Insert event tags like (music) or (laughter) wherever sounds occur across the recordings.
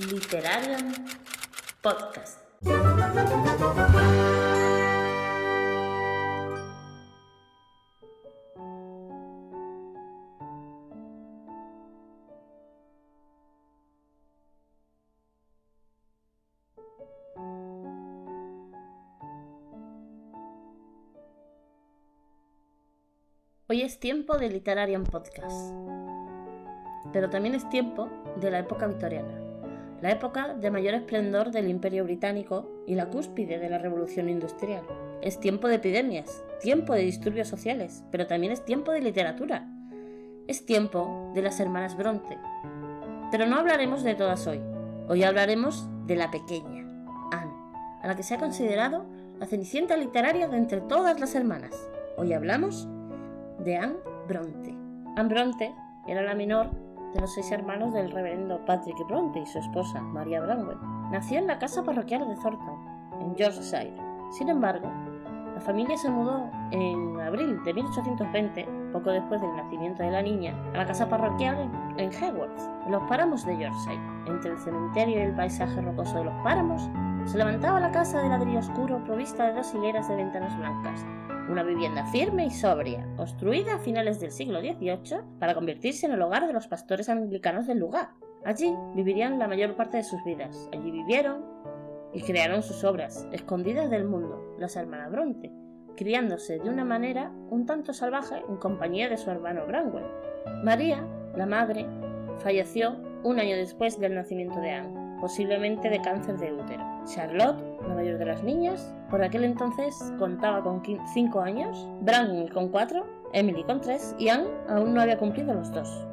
Literarium Podcast. Hoy es tiempo de Literarium Podcast. Pero también es tiempo de la época victoriana, la época de mayor esplendor del Imperio Británico y la cúspide de la Revolución Industrial. Es tiempo de epidemias, tiempo de disturbios sociales, pero también es tiempo de literatura. Es tiempo de las hermanas Bronte. Pero no hablaremos de todas hoy. Hoy hablaremos de la pequeña, Anne, a la que se ha considerado la cenicienta literaria de entre todas las hermanas. Hoy hablamos de Anne Bronte. Anne Bronte era la menor de los seis hermanos del reverendo Patrick Bronte y su esposa, María Branwell. Nació en la casa parroquial de Thornton, en Yorkshire. Sin embargo, la familia se mudó en abril de 1820, poco después del nacimiento de la niña, a la casa parroquial en Haworth, en los páramos de Yorkshire. Entre el cementerio y el paisaje rocoso de los páramos, se levantaba la casa de ladrillo oscuro provista de dos hileras de ventanas blancas, una vivienda firme y sobria, construida a finales del siglo XVIII para convertirse en el hogar de los pastores anglicanos del lugar. Allí vivirían la mayor parte de sus vidas. Allí vivieron y crearon sus obras, escondidas del mundo, las hermanas Bronte, criándose de una manera un tanto salvaje en compañía de su hermano Branwell. María, la madre, falleció un año después del nacimiento de Anne, posiblemente de cáncer de útero. Charlotte, la mayor de las niñas, por aquel entonces contaba con 5 años, Branwell con 4, Emily con 3 y Anne aún no había cumplido los dos.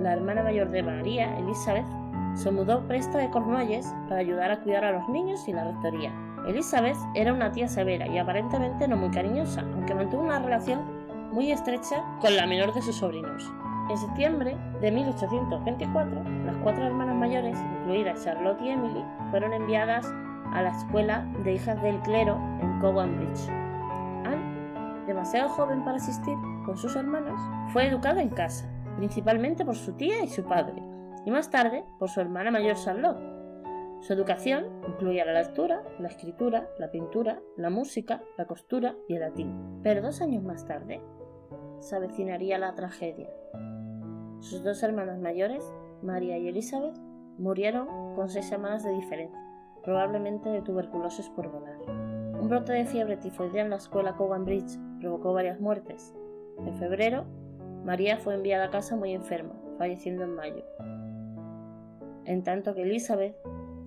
La hermana mayor de María, Elizabeth, se mudó presta de Cornualles para ayudar a cuidar a los niños y la rectoría. Elizabeth era una tía severa y aparentemente no muy cariñosa, aunque mantuvo una relación muy estrecha con la menor de sus sobrinos. En septiembre de 1824, las cuatro hermanas mayores, incluidas Charlotte y Emily, fueron enviadas a la escuela de hijas del clero en Cowan Bridge. Anne, demasiado joven para asistir con sus hermanas, fue educada en casa, principalmente por su tía y su padre, y más tarde por su hermana mayor Charlotte. Su educación incluía la lectura, la escritura, la pintura, la música, la costura y el latín. Pero dos años más tarde se avecinaría la tragedia. Sus dos hermanas mayores, María y Elizabeth, murieron con seis semanas de diferencia probablemente de tuberculosis pulmonar. Un brote de fiebre tifoidea en la escuela Cowan Bridge provocó varias muertes. En febrero, María fue enviada a casa muy enferma, falleciendo en mayo. En tanto que Elizabeth,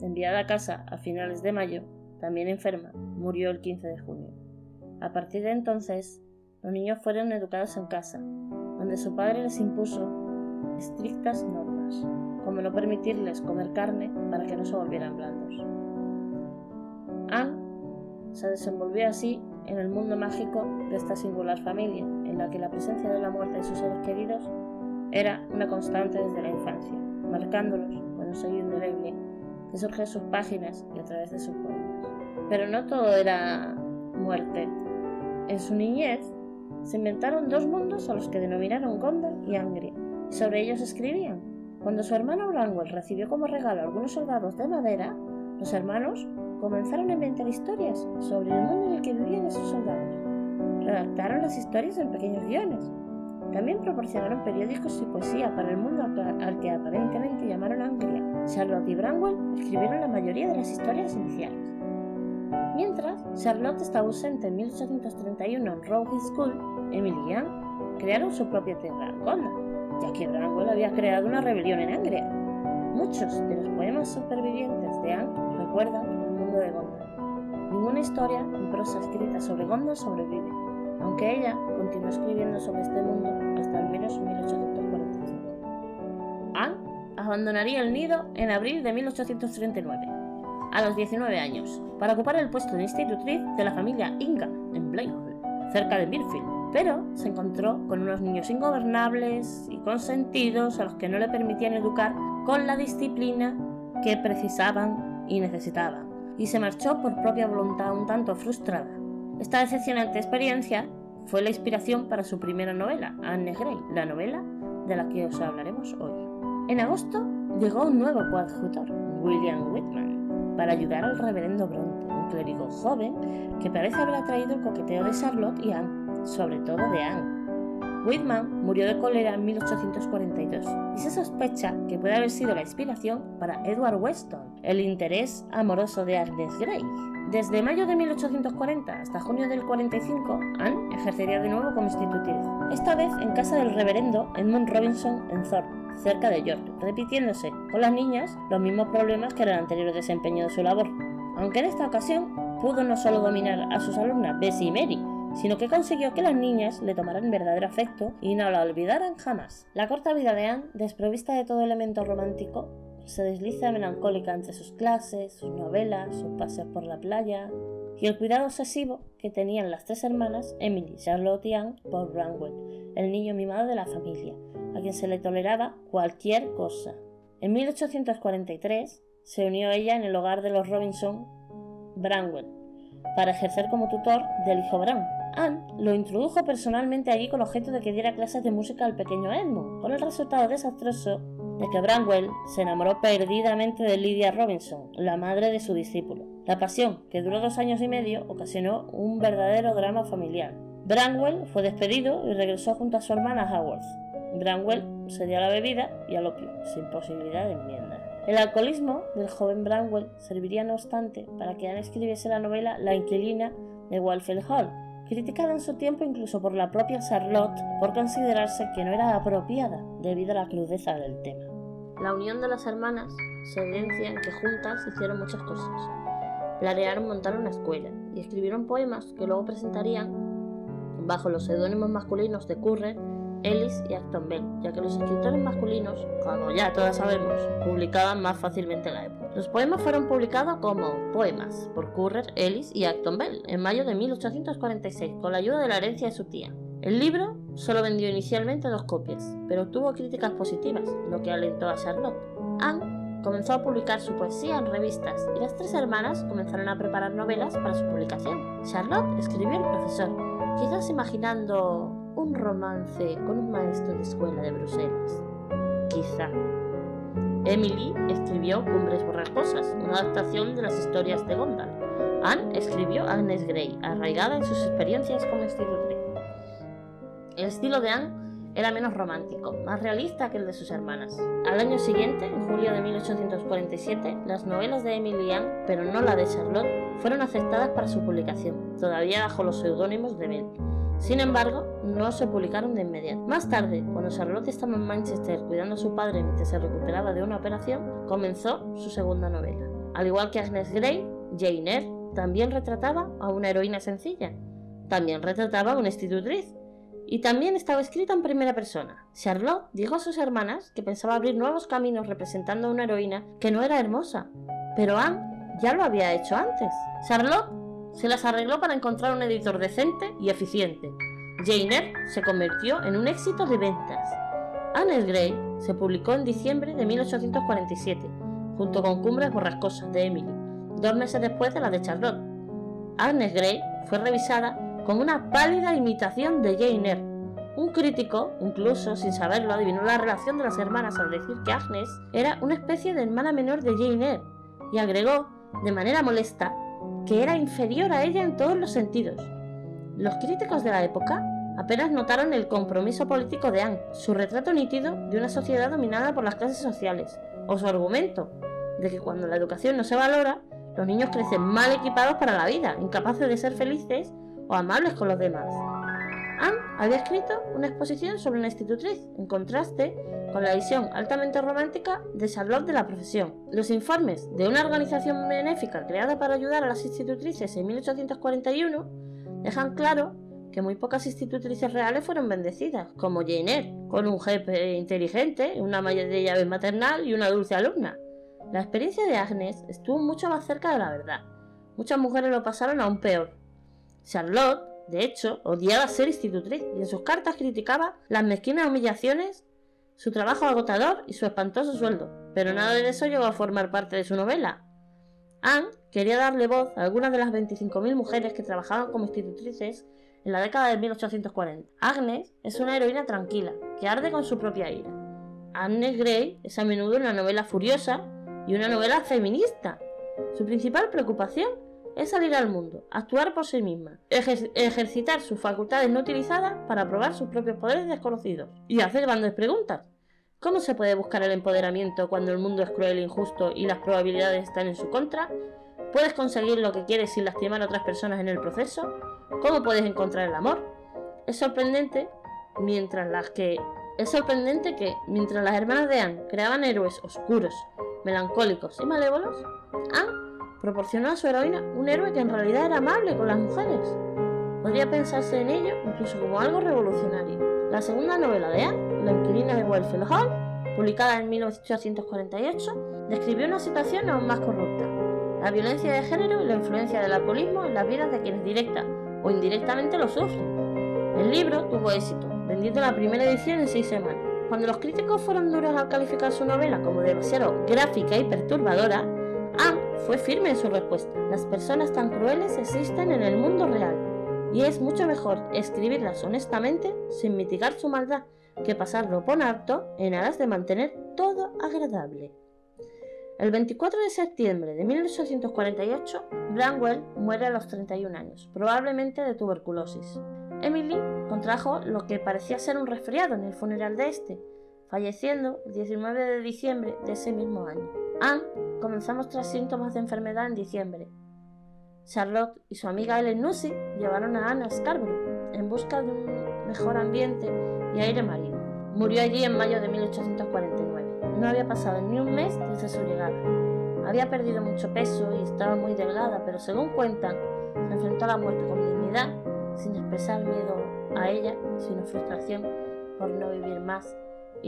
enviada a casa a finales de mayo, también enferma, murió el 15 de junio. A partir de entonces, los niños fueron educados en casa, donde su padre les impuso estrictas normas, como no permitirles comer carne para que no se volvieran blandos. Anne se desenvolvió así en el mundo mágico de esta singular familia, en la que la presencia de la muerte de sus seres queridos era una constante desde la infancia, marcándolos con un sello indeleble que surge en sus páginas y a través de sus poemas. Pero no todo era muerte. En su niñez se inventaron dos mundos a los que denominaron Gondor y Angria, y sobre ellos escribían. Cuando su hermano Branwell recibió como regalo algunos soldados de madera, los hermanos comenzaron a inventar historias sobre el mundo en el que vivían esos soldados. Redactaron las historias en pequeños guiones. También proporcionaron periódicos y poesía para el mundo al que aparentemente llamaron Anglia. Charlotte y Branwell escribieron la mayoría de las historias iniciales. Mientras, Charlotte estaba ausente en 1831 en Rowe School, Emily y Anne crearon su propia tierra, Gonda, ya que Branwell había creado una rebelión en Anglia. Muchos de los poemas supervivientes de Anne recuerdan Ninguna historia en prosa escrita sobre Gondor sobrevive, aunque ella continuó escribiendo sobre este mundo hasta al menos 1845. Anne abandonaría el nido en abril de 1839, a los 19 años, para ocupar el puesto de institutriz de la familia Inga en Blakehall, cerca de Mirfield, pero se encontró con unos niños ingobernables y consentidos a los que no le permitían educar con la disciplina que precisaban y necesitaban, y se marchó por propia voluntad un tanto frustrada. Esta decepcionante experiencia fue la inspiración para su primera novela, Anne Grey, la novela de la que os hablaremos hoy. En agosto llegó un nuevo coadjutor, William Whitman, para ayudar al reverendo Bronte, un clérigo joven que parece haber atraído el coqueteo de Charlotte y Anne, sobre todo de Anne. Whitman murió de cólera en 1842 y se sospecha que puede haber sido la inspiración para Edward Weston, el interés amoroso de Agnes Grey. Desde mayo de 1840 hasta junio del 45, Anne ejercería de nuevo como institutriz, esta vez en casa del reverendo Edmund Robinson en Thorpe, cerca de York, repitiéndose con las niñas los mismos problemas que en el anterior desempeño de su labor. Aunque en esta ocasión pudo no solo dominar a sus alumnas Bessie y Mary, sino que consiguió que las niñas le tomaran verdadero afecto y no la olvidaran jamás. La corta vida de Anne, desprovista de todo elemento romántico, se desliza melancólica entre sus clases, sus novelas, sus paseos por la playa y el cuidado obsesivo que tenían las tres hermanas, Emily, Charlotte y Anne, por Branwell, el niño mimado de la familia, a quien se le toleraba cualquier cosa. En 1843 se unió ella en el hogar de los Robinson Branwell para ejercer como tutor del hijo Bran. Anne lo introdujo personalmente allí con objeto de que diera clases de música al pequeño Edmund, con el resultado desastroso de que Branwell se enamoró perdidamente de Lydia Robinson, la madre de su discípulo. La pasión, que duró dos años y medio, ocasionó un verdadero drama familiar. Branwell fue despedido y regresó junto a su hermana Haworth. Branwell se dio a la bebida y al opio, sin posibilidad de enmienda. El alcoholismo del joven Branwell serviría, no obstante, para que Anne escribiese la novela La inquilina de Walfield Hall, criticada en su tiempo incluso por la propia Charlotte por considerarse que no era apropiada debido a la crudeza del tema. La unión de las hermanas se evidencia en que juntas hicieron muchas cosas. Planearon montar una escuela y escribieron poemas que luego presentarían bajo los seudónimos masculinos de Currer Ellis y Acton Bell, ya que los escritores masculinos, como ya todas sabemos, publicaban más fácilmente la época. Los poemas fueron publicados como poemas por Currer, Ellis y Acton Bell en mayo de 1846 con la ayuda de la herencia de su tía. El libro solo vendió inicialmente dos copias, pero tuvo críticas positivas, lo que alentó a Charlotte. Anne comenzó a publicar su poesía en revistas y las tres hermanas comenzaron a preparar novelas para su publicación. Charlotte escribió El profesor, quizás imaginando un romance con un maestro de escuela de Bruselas. Quizá. Emily escribió Cumbres Borrascosas, una adaptación de las historias de Gondal. Anne escribió Agnes Grey, arraigada en sus experiencias como institutriz. El estilo de Anne era menos romántico, más realista que el de sus hermanas. Al año siguiente, en julio de 1847, las novelas de Emily Anne, pero no la de Charlotte, fueron aceptadas para su publicación, todavía bajo los seudónimos de Bell. Sin embargo, no se publicaron de inmediato. Más tarde, cuando Charlotte estaba en Manchester cuidando a su padre mientras se recuperaba de una operación, comenzó su segunda novela. Al igual que Agnes Grey, Jane Eyre también retrataba a una heroína sencilla. También retrataba a una institutriz. Y también estaba escrita en primera persona. Charlotte dijo a sus hermanas que pensaba abrir nuevos caminos representando a una heroína que no era hermosa. Pero Anne ya lo había hecho antes. Charlotte se las arregló para encontrar un editor decente y eficiente. Jane Eyre se convirtió en un éxito de ventas. Anne Grey se publicó en diciembre de 1847, junto con Cumbres Borrascosas de Emily, dos meses después de la de Charlotte. Agnes Grey fue revisada como una pálida imitación de Jane Eyre. Un crítico, incluso sin saberlo, adivinó la relación de las hermanas al decir que Agnes era una especie de hermana menor de Jane Eyre y agregó, de manera molesta, que era inferior a ella en todos los sentidos. Los críticos de la época apenas notaron el compromiso político de Anne, su retrato nítido de una sociedad dominada por las clases sociales, o su argumento de que cuando la educación no se valora, los niños crecen mal equipados para la vida, incapaces de ser felices o amables con los demás. Anne había escrito una exposición sobre una institutriz, en contraste con la visión altamente romántica de Charlotte de la profesión. Los informes de una organización benéfica creada para ayudar a las institutrices en 1841 dejan claro que muy pocas institutrices reales fueron bendecidas, como Jane Eyre, con un jefe inteligente, una malla de llave maternal y una dulce alumna. La experiencia de Agnes estuvo mucho más cerca de la verdad. Muchas mujeres lo pasaron aún peor. Charlotte de hecho, odiaba ser institutriz y en sus cartas criticaba las mezquinas humillaciones, su trabajo agotador y su espantoso sueldo, pero nada de eso llegó a formar parte de su novela. Anne quería darle voz a algunas de las 25.000 mujeres que trabajaban como institutrices en la década de 1840. Agnes es una heroína tranquila, que arde con su propia ira. Agnes Grey es a menudo una novela furiosa y una novela feminista. Su principal preocupación es salir al mundo, actuar por sí misma, ejercitar sus facultades no utilizadas para probar sus propios poderes desconocidos y hacer grandes preguntas. ¿Cómo se puede buscar el empoderamiento cuando el mundo es cruel e injusto y las probabilidades están en su contra? ¿Puedes conseguir lo que quieres sin lastimar a otras personas en el proceso? ¿Cómo puedes encontrar el amor? Es sorprendente mientras las que es sorprendente que, mientras las hermanas de Anne creaban héroes oscuros, melancólicos y malévolos, Anne proporcionó a su heroína un héroe que en realidad era amable con las mujeres. Podría pensarse en ello incluso como algo revolucionario. La segunda novela de Anne, La inquilina de Wellfield Hall, publicada en 1848, describió una situación aún más corrupta, la violencia de género y la influencia del alcoholismo en las vidas de quienes directa o indirectamente lo sufren. El libro tuvo éxito, vendiendo la primera edición en seis semanas. Cuando los críticos fueron duros al calificar su novela como demasiado gráfica y perturbadora, Anne fue firme en su respuesta. Las personas tan crueles existen en el mundo real, y es mucho mejor escribirlas honestamente sin mitigar su maldad que pasarlo por alto en aras de mantener todo agradable. El 24 de septiembre de 1848, Branwell muere a los 31 años, probablemente de tuberculosis. Emily contrajo lo que parecía ser un resfriado en el funeral de este, falleciendo el 19 de diciembre de ese mismo año. Anne comenzó a mostrar síntomas de enfermedad en diciembre. Charlotte y su amiga Ellen Nussey llevaron a Anne a Scarborough en busca de un mejor ambiente y aire marino. Murió allí en mayo de 1849. No había pasado ni un mes desde su llegada. Había perdido mucho peso y estaba muy delgada, pero según cuentan, se enfrentó a la muerte con dignidad sin expresar miedo a ella, sino frustración por no vivir más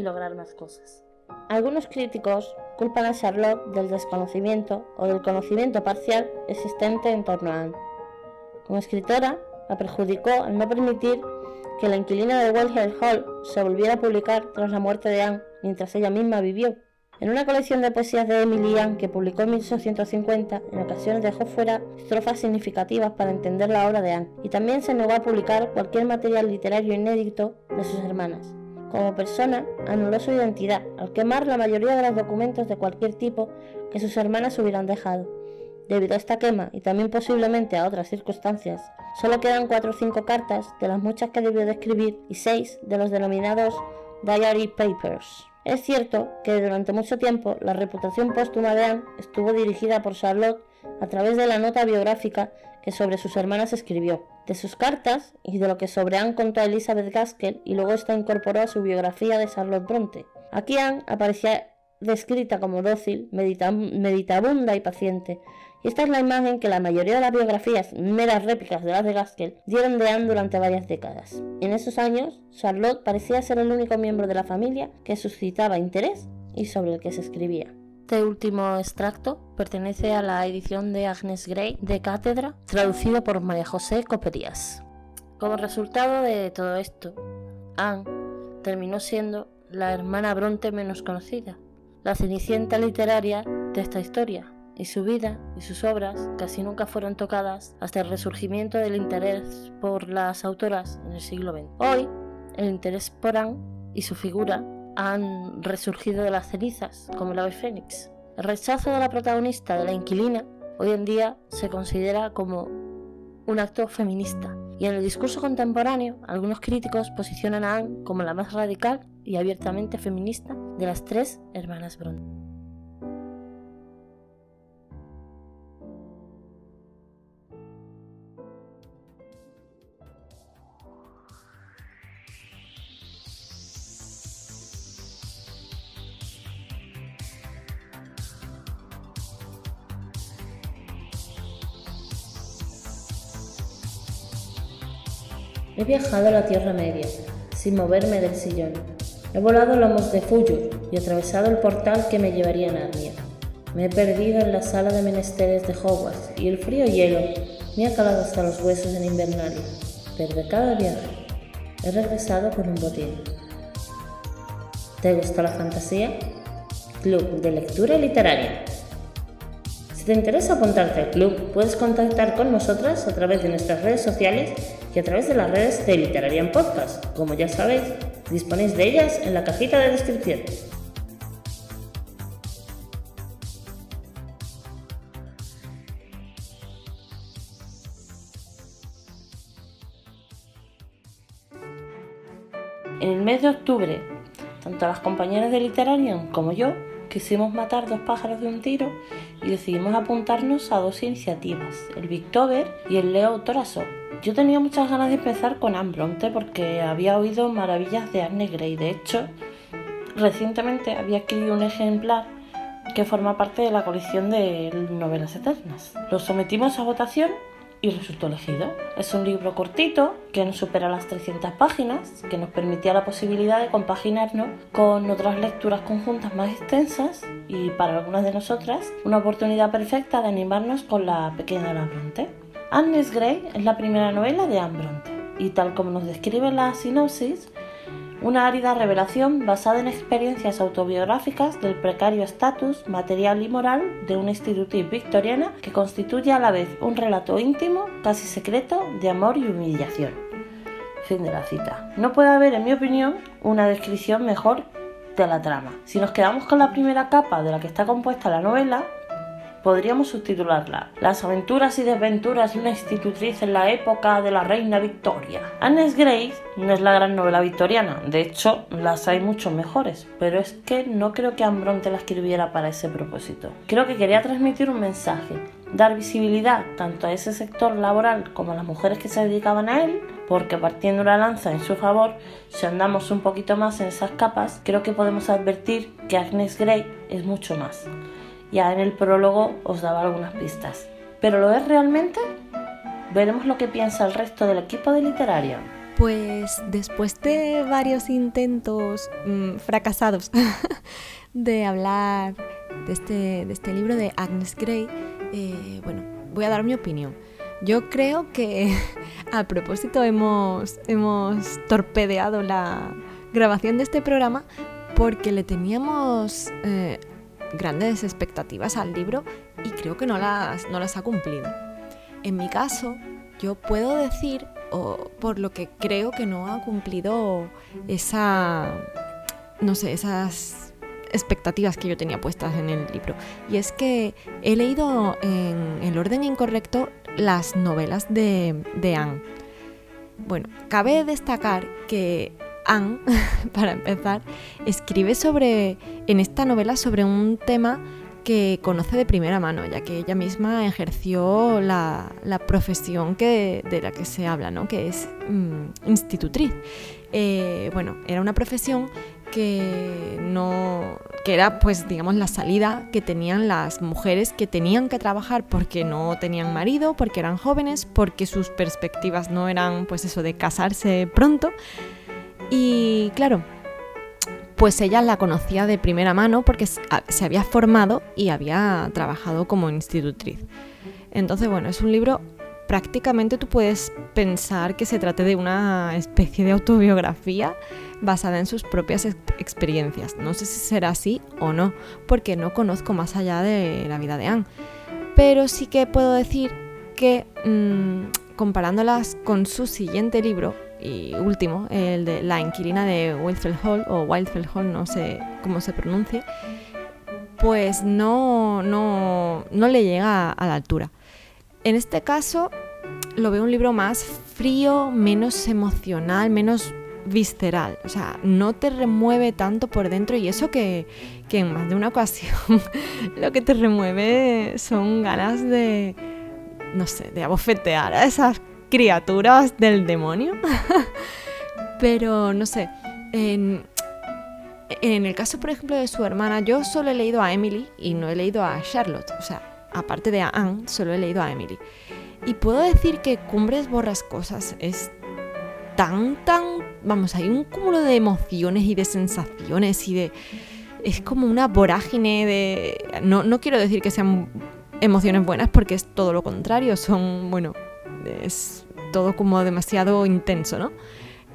lograr más cosas. Algunos críticos culpan a Charlotte del desconocimiento o del conocimiento parcial existente en torno a Anne. Como escritora, la perjudicó al no permitir que la inquilina de Wellhill Hall se volviera a publicar tras la muerte de Anne mientras ella misma vivió. En una colección de poesías de Emily Anne que publicó en 1850, en ocasiones dejó fuera estrofas significativas para entender la obra de Anne, y también se negó a publicar cualquier material literario inédito de sus hermanas. Como persona, anuló su identidad al quemar la mayoría de los documentos de cualquier tipo que sus hermanas hubieran dejado. Debido a esta quema y también posiblemente a otras circunstancias, solo quedan cuatro o cinco cartas de las muchas que debió de escribir y seis de los denominados Diary Papers. Es cierto que durante mucho tiempo la reputación póstuma de Anne estuvo dirigida por Charlotte a través de la nota biográfica que sobre sus hermanas escribió, de sus cartas y de lo que sobre Anne contó a Elizabeth Gaskell y luego esta incorporó a su biografía de Charlotte Bronte. Aquí Anne aparecía descrita como dócil, meditabunda y paciente, y esta es la imagen que la mayoría de las biografías, meras réplicas de las de Gaskell, dieron de Anne durante varias décadas. En esos años, Charlotte parecía ser el único miembro de la familia que suscitaba interés y sobre el que se escribía. Este último extracto pertenece a la edición de Agnes Gray de Cátedra, traducido por María José Coperías. Como resultado de todo esto, Anne terminó siendo la hermana Bronte menos conocida, la cenicienta literaria de esta historia, y su vida y sus obras casi nunca fueron tocadas hasta el resurgimiento del interés por las autoras en el siglo XX. Hoy, el interés por Anne y su figura han resurgido de las cenizas, como el ave fénix. El rechazo de la protagonista de la inquilina hoy en día se considera como un acto feminista, y en el discurso contemporáneo algunos críticos posicionan a Anne como la más radical y abiertamente feminista de las tres hermanas Bronte. He viajado a la Tierra Media, sin moverme del sillón. He volado lomos de Fuyur y atravesado el portal que me llevaría a Narnia. Me he perdido en la sala de menesteres de Hogwarts y el frío hielo me ha calado hasta los huesos en Invernalia. Pero de cada viaje he regresado con un botín. ¿Te gusta la fantasía? Club de Lectura Literaria. Si te interesa apuntarte al club, puedes contactar con nosotras a través de nuestras redes sociales y a través de las redes de Literarian Podcast. Como ya sabéis, disponéis de ellas en la cajita de descripción. En el mes de octubre, tanto las compañeras de Literarian como yo quisimos matar dos pájaros de un tiro y decidimos apuntarnos a dos iniciativas, el Victober y el Leo Torazo, yo tenía muchas ganas de empezar con Anne porque había oído maravillas de Anne Grey. De hecho, recientemente había adquirido un ejemplar que forma parte de la colección de novelas eternas. Lo sometimos a votación y resultó elegido. Es un libro cortito que no supera las 300 páginas, que nos permitía la posibilidad de compaginarnos con otras lecturas conjuntas más extensas y para algunas de nosotras una oportunidad perfecta de animarnos con la pequeña Bronte. Agnes Grey es la primera novela de Anne Bronte y tal como nos describe la sinopsis, una árida revelación basada en experiencias autobiográficas del precario estatus material y moral de una institutriz victoriana que constituye a la vez un relato íntimo, casi secreto, de amor y humillación. Fin de la cita. No puede haber, en mi opinión, una descripción mejor de la trama. Si nos quedamos con la primera capa de la que está compuesta la novela, podríamos subtitularla Las aventuras y desventuras de una institutriz en la época de la reina Victoria. Agnes Grey no es la gran novela victoriana, de hecho las hay mucho mejores, pero es que no creo que Ambronte la escribiera para ese propósito. Creo que quería transmitir un mensaje, dar visibilidad tanto a ese sector laboral como a las mujeres que se dedicaban a él, porque partiendo una lanza en su favor, si andamos un poquito más en esas capas, creo que podemos advertir que Agnes Grey es mucho más. Ya en el prólogo os daba algunas pistas. ¿Pero lo es realmente? Veremos lo que piensa el resto del equipo de literaria. Pues después de varios intentos mm, fracasados (laughs) de hablar de este, de este, libro de Agnes Grey, eh, bueno, voy a dar mi opinión. Yo creo que (laughs) a propósito hemos, hemos torpedeado la grabación de este programa porque le teníamos eh, grandes expectativas al libro y creo que no las, no las ha cumplido. En mi caso, yo puedo decir, o por lo que creo que no ha cumplido esa, no sé, esas expectativas que yo tenía puestas en el libro. Y es que he leído en el orden incorrecto las novelas de, de Anne. Bueno, cabe destacar que Anne, (laughs) para empezar, escribe sobre, en esta novela sobre un tema que conoce de primera mano, ya que ella misma ejerció la, profesión que, de la que se habla, ¿no? que es mm, institutriz. Eh, bueno, era una profesión que no que era pues digamos la salida que tenían las mujeres que tenían que trabajar porque no tenían marido, porque eran jóvenes, porque sus perspectivas no eran pues eso de casarse pronto, y claro, pues ella la conocía de primera mano porque se había formado y había trabajado como institutriz. Entonces, bueno, es un libro prácticamente tú puedes pensar que se trate de una especie de autobiografía basada en sus propias experiencias. No sé si será así o no, porque no conozco más allá de la vida de Anne. Pero sí que puedo decir que mm, comparándolas con su siguiente libro, y último, el de La inquilina de Wildfell Hall, o Wildfell Hall, no sé cómo se pronuncie, pues no, no, no le llega a la altura. En este caso, lo veo un libro más frío, menos emocional, menos visceral. O sea, no te remueve tanto por dentro y eso que, que en más de una ocasión (laughs) lo que te remueve son ganas de, no sé, de abofetear a esas criaturas del demonio. (laughs) Pero no sé, en, el caso, por ejemplo, de su hermana, yo solo he leído a Emily y no he leído a Charlotte. O sea, aparte de a Anne, solo he leído a Emily. Y puedo decir que Cumbres Borrascosas es tan, tan... Vamos, hay un cúmulo de emociones y de sensaciones y de... Es como una vorágine de... No, no quiero decir que sean emociones buenas porque es todo lo contrario. Son, bueno, es todo como demasiado intenso, ¿no?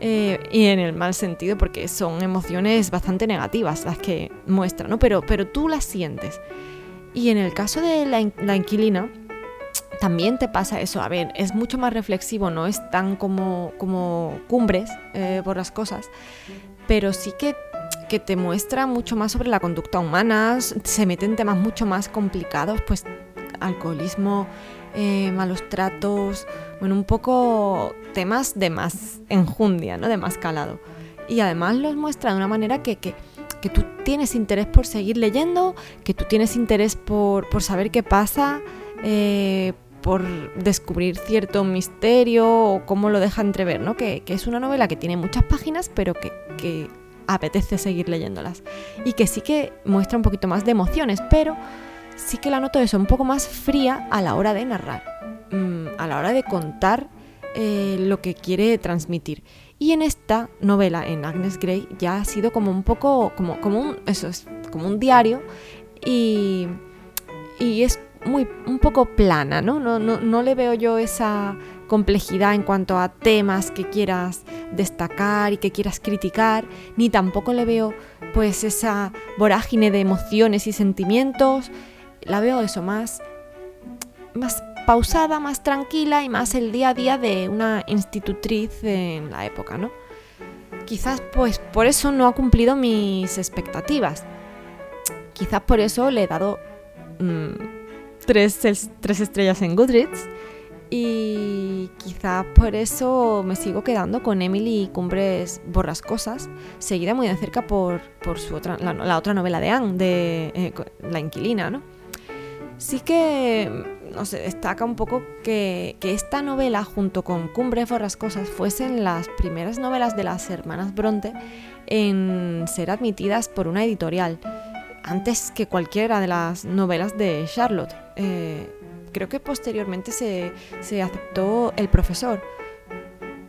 Eh, y en el mal sentido porque son emociones bastante negativas las que muestra, ¿no? Pero, pero tú las sientes. Y en el caso de la, inquilina, también te pasa eso. A ver, es mucho más reflexivo, no es tan como, como cumbres eh, por las cosas, pero sí que, que te muestra mucho más sobre la conducta humana, se meten temas mucho más complicados, pues alcoholismo, eh, malos tratos, bueno, un poco temas de más enjundia, ¿no? De más calado. y además los muestra de una manera que, que, tú tienes interés por seguir leyendo, que tú tienes interés por, saber qué pasa, eh, por descubrir cierto misterio o cómo lo deja entrever, ¿no? Que, es una novela que tiene muchas páginas, pero que, que apetece seguir leyéndolas. Y que sí que muestra un poquito más de emociones, pero sí que la noto eso, un poco más fría a la hora de narrar, mm, a la hora de contar eh, lo que quiere transmitir. Y en esta novela, en Agnes Grey, ya ha sido como un poco, como, como un, eso es, como un diario y, y es muy, un poco plana, ¿no? No, ¿no? no le veo yo esa complejidad en cuanto a temas que quieras destacar y que quieras criticar, ni tampoco le veo pues esa vorágine de emociones y sentimientos, la veo eso más más pausada, más tranquila y más el día a día de una institutriz en la época, ¿no? Quizás pues por eso no ha cumplido mis expectativas. Quizás por eso le he dado mm, tres, tres estrellas en Goodreads y quizá por eso me sigo quedando con Emily Cumbres Borrascosas, seguida muy de cerca por, su otra, la, otra novela de Anne, de eh, La Inquilina, ¿no? Sí que, no sé, destaca un poco que, que esta novela, junto con Cumbres Borrascosas, fuesen las primeras novelas de las hermanas Bronte en ser admitidas por una editorial, antes que cualquiera de las novelas de Charlotte. Eh, creo que posteriormente se, aceptó El profesor.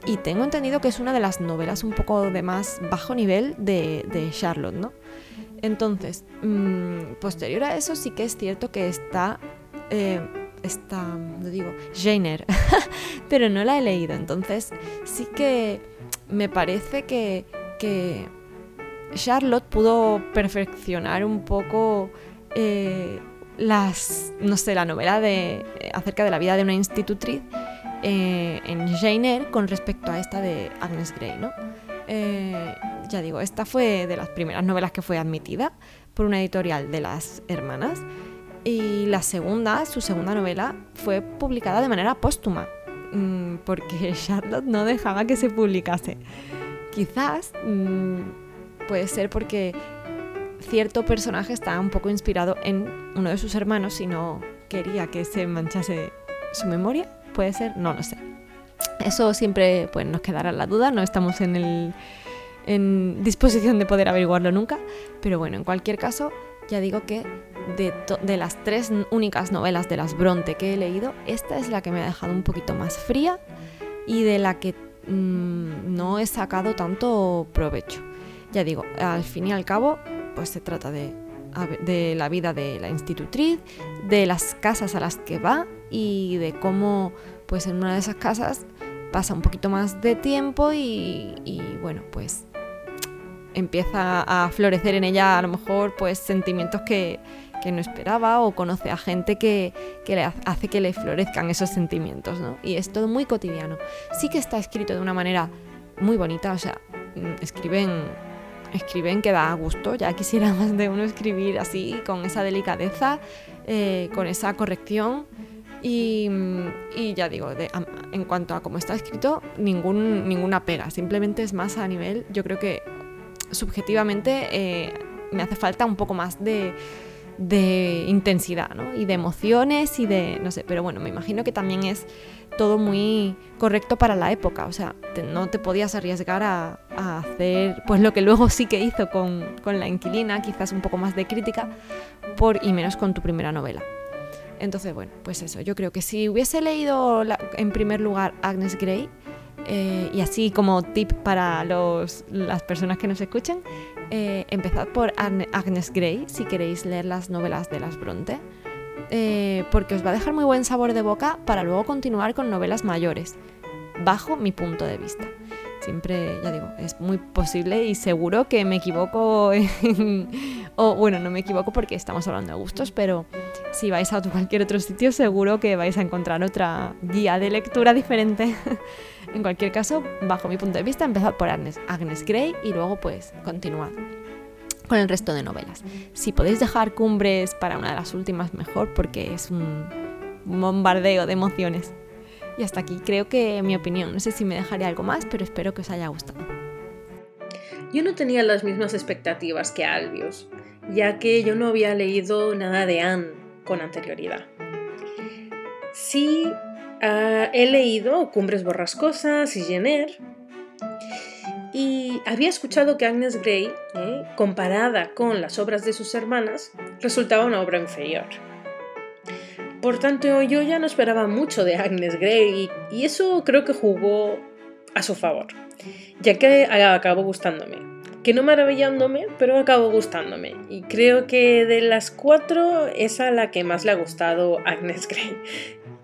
Y tengo entendido que es una de las novelas un poco de más bajo nivel de, Charlotte, ¿no? Entonces, mm, posterior a eso sí que es cierto que está, eh, está, lo digo, Jane (laughs) pero no la he leído. Entonces, sí que me parece que, que Charlotte pudo perfeccionar un poco eh, las, no sé, la novela de, eh, acerca de la vida de una institutriz eh, en Jane con respecto a esta de Agnes Grey, ¿no? Eh, ya digo, esta fue de las primeras novelas que fue admitida por una editorial de las hermanas y la segunda, su segunda novela, fue publicada de manera póstuma mm, porque (laughs) Charlotte no dejaba que se publicase. Quizás mm, puede ser porque cierto personaje estaba un poco inspirado en uno de sus hermanos y no quería que se manchase su memoria. ¿Puede ser? No lo sé. Eso siempre pues, nos quedará la duda, no estamos en, el, en disposición de poder averiguarlo nunca, pero bueno, en cualquier caso, ya digo que de, las tres únicas novelas de las Bronte que he leído, esta es la que me ha dejado un poquito más fría y de la que mm, no he sacado tanto provecho. Ya digo, al fin y al cabo, pues se trata de la vida de la institutriz, de las casas a las que va y de cómo pues en una de esas casas pasa un poquito más de tiempo y, bueno, pues empieza a florecer en ella a lo mejor pues sentimientos que, no esperaba o conoce a gente que, que, le hace que le florezcan esos sentimientos, ¿no? Y es todo muy cotidiano. Sí que está escrito de una manera muy bonita, o sea, mm, escriben escriben que da gusto, ya quisiera (laughs) más de uno escribir así, con esa delicadeza, eh, con esa corrección. Y, ya digo, en cuanto a cómo está escrito, ningún, ninguna pega, simplemente es más a nivel, yo creo que subjetivamente eh, me hace falta un poco más de, de intensidad, ¿no? Y de emociones y de, no sé, pero bueno, me imagino que también es todo muy correcto para la época, o sea, no te podías arriesgar a, hacer pues lo que luego sí que hizo con, la inquilina, quizás un poco más de crítica, por, y menos con tu primera novela. Entonces, bueno, pues eso, yo creo que si hubiese leído en primer lugar Agnes Grey, eh, y así como tip para los, las personas que nos escuchen, eh, empezad por Agnes Grey si queréis leer las novelas de las Bronte. Eh, porque os va a dejar muy buen sabor de boca para luego continuar con novelas mayores, bajo mi punto de vista. Siempre, ya digo, es muy posible y seguro que me equivoco, (laughs) o bueno, no me equivoco porque estamos hablando de gustos, pero si vais a cualquier otro sitio seguro que vais a encontrar otra guía de lectura diferente. (laughs) en cualquier caso, bajo mi punto de vista, empezad por Agnes, Agnes Grey y luego pues continuad con el resto de novelas. Si podéis dejar cumbres para una de las últimas, mejor, porque es un bombardeo de emociones. Y hasta aquí creo que mi opinión. No sé si me dejaré algo más, pero espero que os haya gustado. yo no tenía las mismas expectativas que Albius, ya que yo no había leído nada de Anne con anterioridad. Sí ah, he leído Cumbres Borrascosas y Jenner, y había escuchado que Agnes Grey, eh, comparada con las obras de sus hermanas, resultaba una obra inferior. Por tanto, yo ya no esperaba mucho de Agnes Grey y eso creo que jugó a su favor, ya que acabó gustándome. Que no maravillándome, pero acabó gustándome. Y creo que de las cuatro es a la que más le ha gustado Agnes Grey.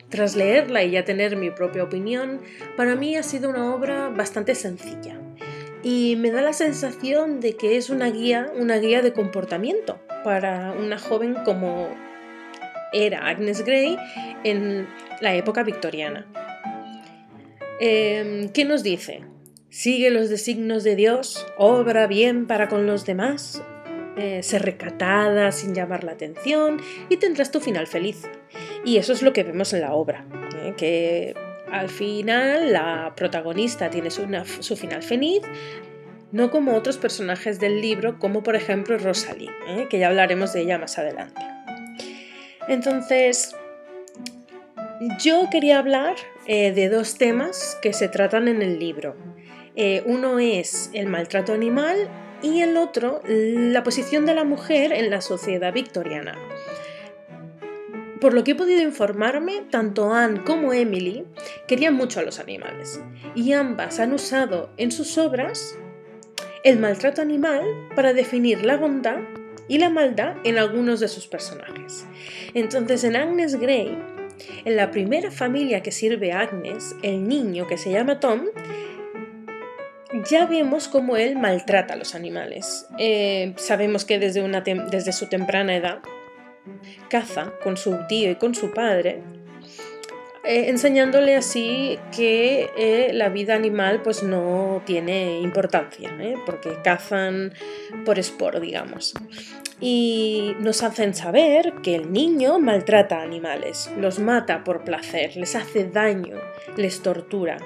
Tras leerla y ya tener mi propia opinión, para mí ha sido una obra bastante sencilla. Y me da la sensación de que es una guía, una guía de comportamiento para una joven como era Agnes Grey en la época victoriana. Em, ¿Qué nos dice? Sigue los designios de Dios, obra bien para con los demás, eh, recatada sin llamar la atención y tendrás tu final feliz. Y eso es lo que vemos en la obra, ¿eh? que al final la protagonista tiene su, su, final feliz, no como otros personajes del libro, como por ejemplo Rosalie, ¿eh? que ya hablaremos de ella más adelante. Entonces, yo quería hablar eh, de dos temas que se tratan en el libro. Eh, uno es el maltrato animal y el otro la posición de la mujer en la sociedad victoriana. Por lo que he podido informarme, tanto Anne como Emily querían mucho a los animales y ambas han usado en sus obras el maltrato animal para definir la bondad y la maldad en algunos de sus personajes. Entonces en Agnes Grey, en la primera familia que sirve a Agnes, el niño que se llama Tom, ya vemos cómo él maltrata a los animales. Eh, sabemos que desde, una desde su temprana edad caza con su tío y con su padre eh, enseñándole así que eh, la vida animal pues no tiene importancia, porque cazan por sport, digamos. Y nos hacen saber que el niño maltrata animales, los mata por placer, les hace daño, les tortura.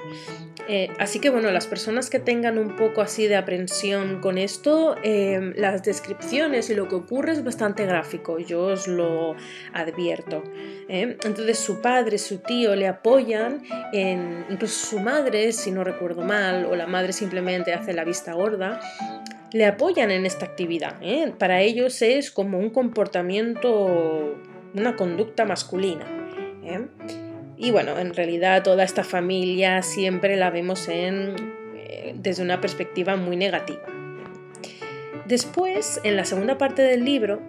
Eh, así que bueno, las personas que tengan un poco así de aprensión con esto, em, las descripciones y lo que ocurre es bastante gráfico, yo os lo advierto. ¿eh? Entonces su padre, su tío le apoyan, en, incluso su madre, si no recuerdo mal, o la madre simplemente hace la vista gorda, le apoyan en esta actividad. ¿eh? Para ellos es como un comportamiento, una conducta masculina. Y bueno, en realidad toda esta familia siempre la vemos eh, desde una perspectiva muy negativa. Después, en la segunda parte del libro,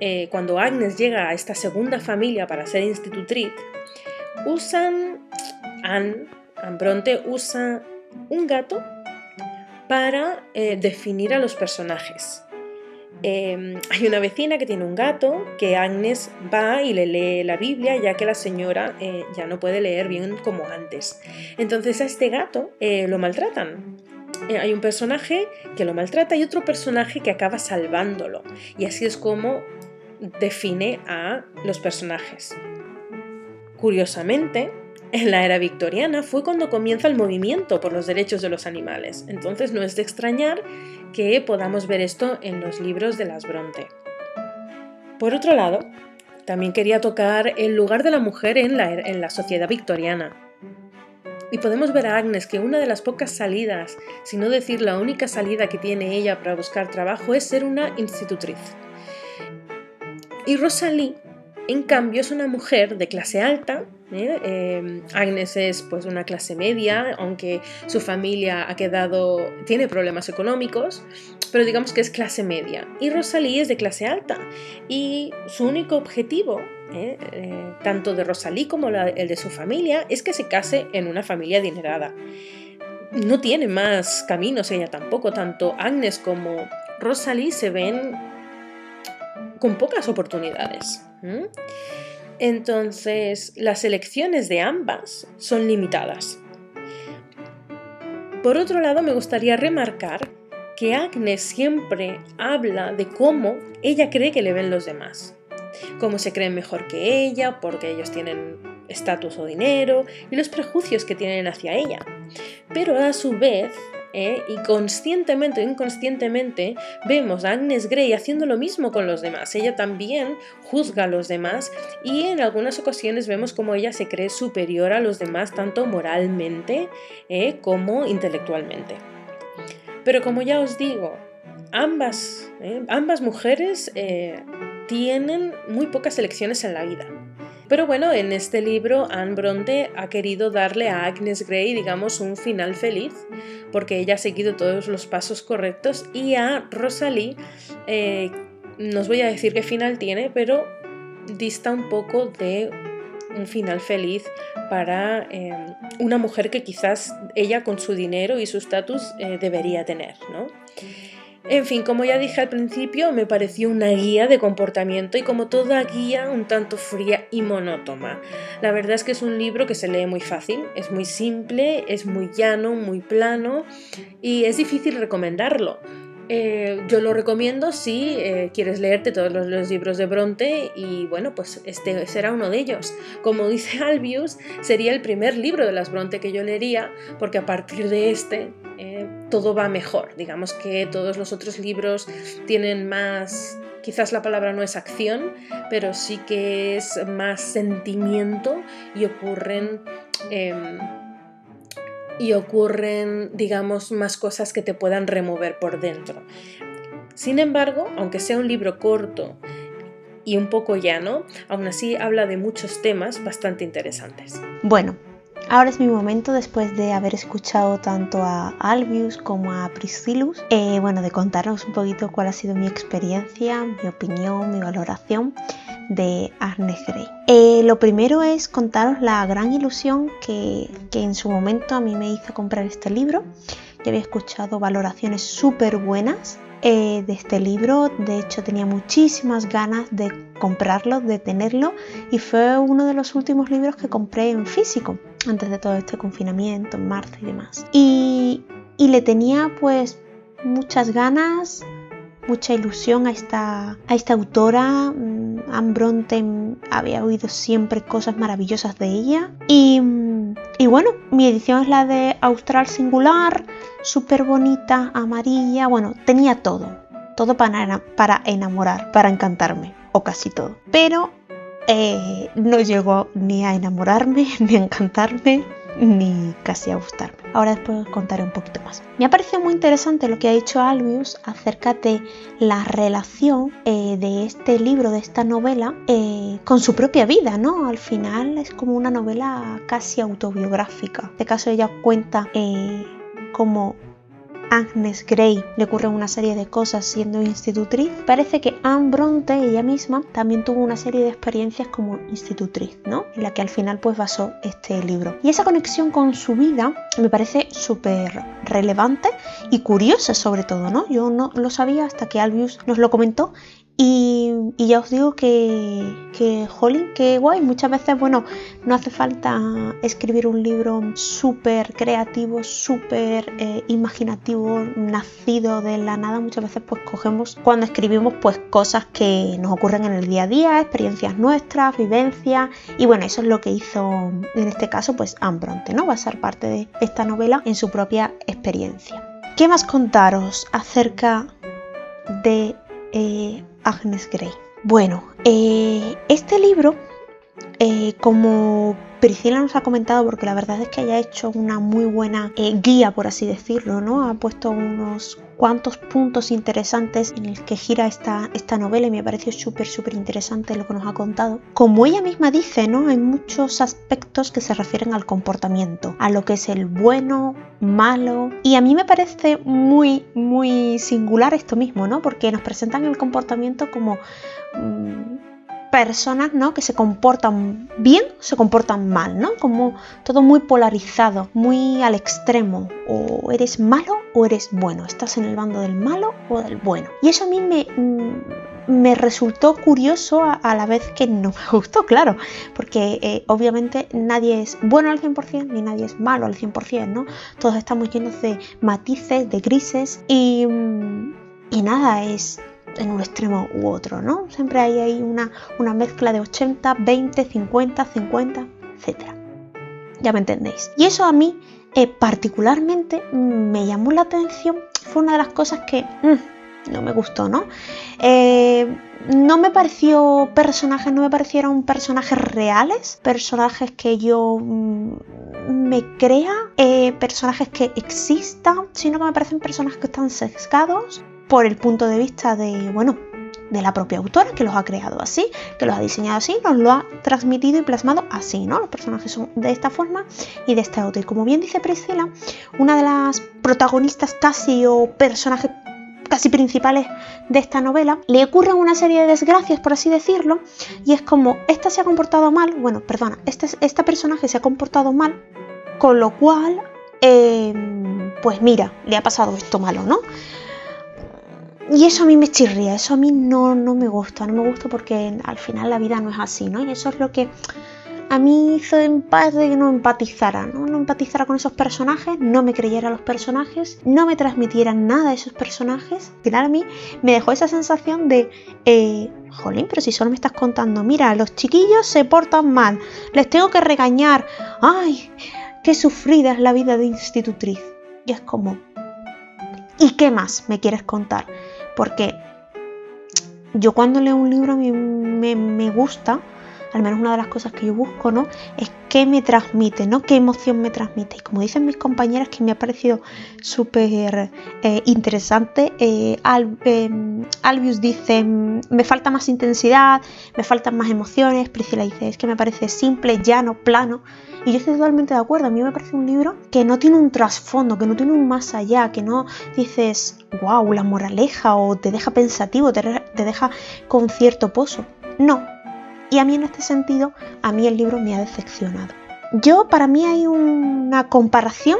eh, cuando Agnes llega a esta segunda familia para ser institutriz, usan, Anne, Anne Bronte usa un gato para eh, definir a los personajes. Em, hay una vecina que tiene un gato que Agnes va y le lee la Biblia ya que la señora eh, ya no puede leer bien como antes. Entonces a este gato eh, lo maltratan. Hay un personaje que lo maltrata y otro personaje que acaba salvándolo. Y así es como define a los personajes. Curiosamente, en la era victoriana fue cuando comienza el movimiento por los derechos de los animales, entonces no es de extrañar que podamos ver esto en los libros de las Bronte. Por otro lado, también quería tocar el lugar de la mujer en la, la sociedad victoriana. Y podemos ver a Agnes que una de las pocas salidas, si no decir la única salida que tiene ella para buscar trabajo, es ser una institutriz. Y Rosalie, en cambio, es una mujer de clase alta ¿eh? Em, Agnes es pues una clase media, aunque su familia ha quedado, tiene problemas económicos, pero digamos que es clase media. Y Rosalí es de clase alta y su único objetivo ¿eh? Eh, tanto de Rosalí como el de su familia, es que se case en una familia adinerada. No tiene más caminos ella tampoco, tanto Agnes como Rosalí se ven con pocas oportunidades. Entonces, las elecciones de ambas son limitadas. Por otro lado, me gustaría remarcar que Agnes siempre habla de cómo ella cree que le ven los demás, cómo se creen mejor que ella porque ellos tienen estatus o dinero y los prejuicios que tienen hacia ella. Pero a su vez, ¿eh? y conscientemente o inconscientemente vemos a Agnes Grey haciendo lo mismo con los demás. Ella también juzga a los demás y en algunas ocasiones vemos como ella se cree superior a los demás tanto moralmente ¿eh? como intelectualmente. Pero como ya os digo, ambas, ¿eh? ambas mujeres tienen muy pocas elecciones en la vida. Pero bueno, en este libro Anne Bronte ha querido darle a Agnes Grey, digamos, un final feliz, porque ella ha seguido todos los pasos correctos y a Rosalie, eh, no os voy a decir qué final tiene, pero dista un poco de un final feliz para eh, una mujer que quizás ella con su dinero y su estatus eh, debería tener, ¿no? En fin, como ya dije al principio, me pareció una guía de comportamiento y como toda guía un tanto fría y monótona. La verdad es que es un libro que se lee muy fácil, es muy simple, es muy llano, muy plano y es difícil recomendarlo. Eh, yo lo recomiendo si eh, quieres leerte todos los, libros de Bronte y bueno, pues este será uno de ellos. Como dice (laughs) Albius, sería el primer libro de las Bronte que yo leería porque a partir de este eh, todo va mejor. Digamos que todos los otros libros tienen más, quizás la palabra no es acción, pero sí que es más sentimiento y ocurren... Y ocurren, digamos, más cosas que te puedan remover por dentro. Sin embargo, aunque sea un libro corto y un poco llano, aún así habla de muchos temas bastante interesantes. Bueno, Ahora es mi momento, después de haber escuchado tanto a Albius como a Priscillus, eh, bueno, de contaros un poquito cuál ha sido mi experiencia, mi opinión, mi valoración de Agnes Grey. Eh, lo primero es contaros la gran ilusión que, en su momento a mí me hizo comprar este libro. Yo había escuchado valoraciones súper buenas eh, de este libro. De hecho, tenía muchísimas ganas de comprarlo, de tenerlo. Y fue uno de los últimos libros que compré en físico antes de todo este confinamiento, en marzo y demás. Y, le tenía pues muchas ganas, mucha ilusión a esta, a esta autora. Mm, Anne había oído siempre cosas maravillosas de ella. Y, y bueno, mi edición es la de Austral Singular, súper bonita, amarilla. Bueno, tenía todo. Todo para, para enamorar, para encantarme, o casi todo. Pero eh, no llegó ni a enamorarme, (laughs) ni a encantarme, ni casi a gustarme. Ahora después os contaré un poquito más. Me ha parecido muy interesante lo que ha dicho Albius acerca de la relación eh, de este libro, de esta novela, eh, con su propia vida, ¿no? Al final es como una novela casi autobiográfica. En este caso ella cuenta cómo Agnes Grey le ocurren una serie de cosas siendo institutriz, parece que Anne Bronte, ella misma, también tuvo una serie de experiencias como institutriz, ¿no? En la que al final pues basó este libro. Y esa conexión con su vida me parece súper relevante y curiosa sobre todo, ¿no? Yo no lo sabía hasta que Albius nos lo comentó y, ya os digo que, que, jolín, que guay. Muchas veces, bueno, no hace falta escribir un libro súper creativo, súper eh, imaginativo, nacido de la nada. Muchas veces, pues cogemos cuando escribimos, pues cosas que nos ocurren en el día a día, experiencias nuestras, vivencias. Y bueno, eso es lo que hizo en este caso, pues Anne Bronte, ¿no? Va a ser parte de esta novela en su propia experiencia. ¿Qué más contaros acerca de eh, Agnes Grey. Bueno, eh, este libro, eh, como Priscila nos ha comentado, porque la verdad es que haya hecho una muy buena eh, guía, por así decirlo, ¿no? Ha puesto unos cuantos puntos interesantes en el que gira esta, esta novela y me parecido súper, súper interesante lo que nos ha contado. Como ella misma dice, ¿no? Hay muchos aspectos que se refieren al comportamiento, a lo que es el bueno, malo. Y a mí me parece muy, muy singular esto mismo, ¿no? Porque nos presentan el comportamiento como... Mm, personas ¿no? que se comportan bien se comportan mal, ¿no? Como todo muy polarizado, muy al extremo. O eres malo o eres bueno. Estás en el bando del malo o del bueno. Y eso a mí me, mm, me resultó curioso a, la vez que no me (laughs) gustó, claro. Porque eh, obviamente nadie es bueno al 100% ni nadie es malo al 100%, ¿no? Todos estamos llenos de matices, de grises y... Mm, y nada, es en un extremo u otro, ¿no? Siempre hay ahí una, una mezcla de 80, 20, 50, 50, etc. Ya me entendéis. Y eso a mí eh, particularmente me llamó la atención, fue una de las cosas que mm, no me gustó, ¿no? Eh, no me pareció personajes, no me parecieron personajes reales, personajes que yo mm, me crea, eh, personajes que existan, sino que me parecen personajes que están sesgados por el punto de vista de, bueno, de la propia autora que los ha creado así, que los ha diseñado así, nos lo ha transmitido y plasmado así, ¿no? Los personajes son de esta forma y de esta otra. Y como bien dice Priscila, una de las protagonistas casi o personajes casi principales de esta novela, le ocurren una serie de desgracias, por así decirlo, y es como, esta se ha comportado mal, bueno, perdona, este, esta personaje se ha comportado mal, con lo cual, em, pues mira, le ha pasado esto malo, ¿no? Y eso a mí me chirría, eso a mí no, no me gusta, no me gusta porque al final la vida no es así, ¿no? Y eso es lo que a mí hizo en paz de que no empatizara, ¿no? no empatizara con esos personajes, no me creyera los personajes, no me transmitieran nada de esos personajes. Al final a mí me dejó esa sensación de, eh, jolín, pero si solo me estás contando, mira, los chiquillos se portan mal, les tengo que regañar, ay, qué sufrida es la vida de institutriz. Y es como, ¿y qué más me quieres contar? Porque yo cuando leo un libro a mí me, gusta, al menos una de las cosas que yo busco, ¿no? Es qué me transmite, ¿no? Qué emoción me transmite. Y como dicen mis compañeras, que me ha parecido súper eh, interesante, eh, em, Albius dice, me falta más intensidad, me faltan más emociones. Priscila dice, es que me parece simple, llano, plano. Y yo estoy totalmente de acuerdo. A mí me parece un libro que no tiene un trasfondo, que no tiene un más allá, que no dices, wow, la moraleja o te deja pensativo, te, te deja con cierto pozo. No. Y a mí en este sentido, a mí el libro me ha decepcionado. Yo, para mí hay una comparación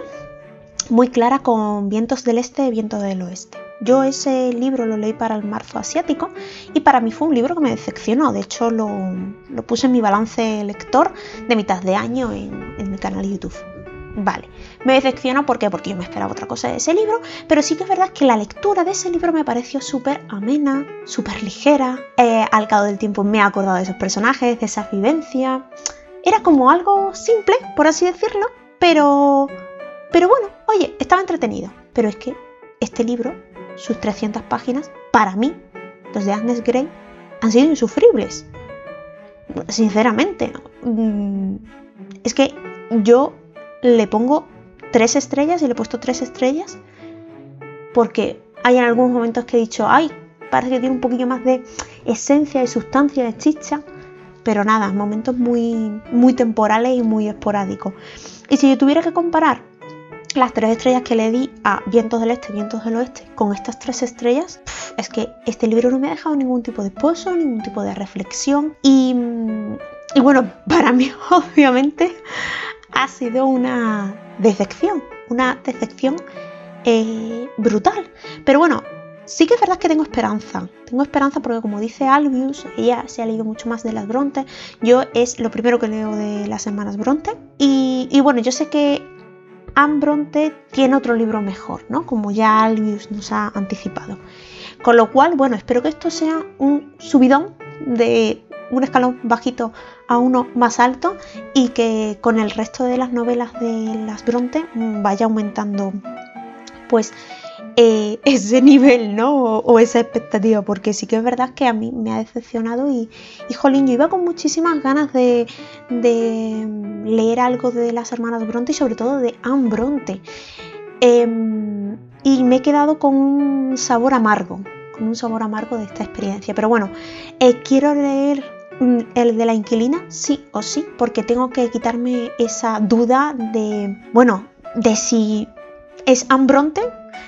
muy clara con Vientos del Este y Vientos del Oeste. Yo ese libro lo leí para el marzo asiático y para mí fue un libro que me decepcionó. De hecho, lo, puse en mi balance lector de mitad de año en, mi canal de YouTube. Vale, me decepcionó ¿por qué? porque yo me esperaba otra cosa de ese libro, pero sí que es verdad que la lectura de ese libro me pareció súper amena, súper ligera. Eh, al cabo del tiempo me he acordado de esos personajes, de esa vivencia. Era como algo simple, por así decirlo, pero... Pero bueno, oye, estaba entretenido. Pero es que este libro sus 300 páginas, para mí, los de Agnes Grey, han sido insufribles. Sinceramente. Mm, es que yo le pongo tres estrellas y le he puesto tres estrellas porque hay en algunos momentos que he dicho, ay, parece que tiene un poquillo más de esencia, de sustancia, de chicha, pero nada, momentos muy, muy temporales y muy esporádicos. Y si yo tuviera que comparar las tres estrellas que le di a Vientos del Este, Vientos del Oeste, con estas tres estrellas, es que este libro no me ha dejado ningún tipo de pozo, ningún tipo de reflexión. Y, y bueno, (laughs) para mí obviamente ha sido una decepción, una decepción eh, brutal. Pero bueno, sí que es verdad que tengo esperanza. Tengo esperanza porque como dice Albius, ella se ha leído mucho más de las Bronte. Yo es lo primero que leo de las semanas Bronte. Y, y bueno, yo sé que Ambronte tiene otro libro mejor, ¿no? Como ya Albius nos ha anticipado. Con lo cual, bueno, espero que esto sea un subidón de un escalón bajito a uno más alto y que con el resto de las novelas de las Bronte vaya aumentando pues eh, (laughs) ese nivel, ¿no? O, esa expectativa, porque sí que es verdad que a mí me ha decepcionado y, jolín, yo iba con muchísimas ganas de, leer algo de las hermanas Bronte y sobre todo de Anne Bronte. Em, y me he quedado con un sabor amargo, con un sabor amargo de esta experiencia. Pero bueno, eh, quiero leer mm, el de la inquilina, sí o sí, porque tengo que quitarme esa duda de, bueno, de si es Anne Bronte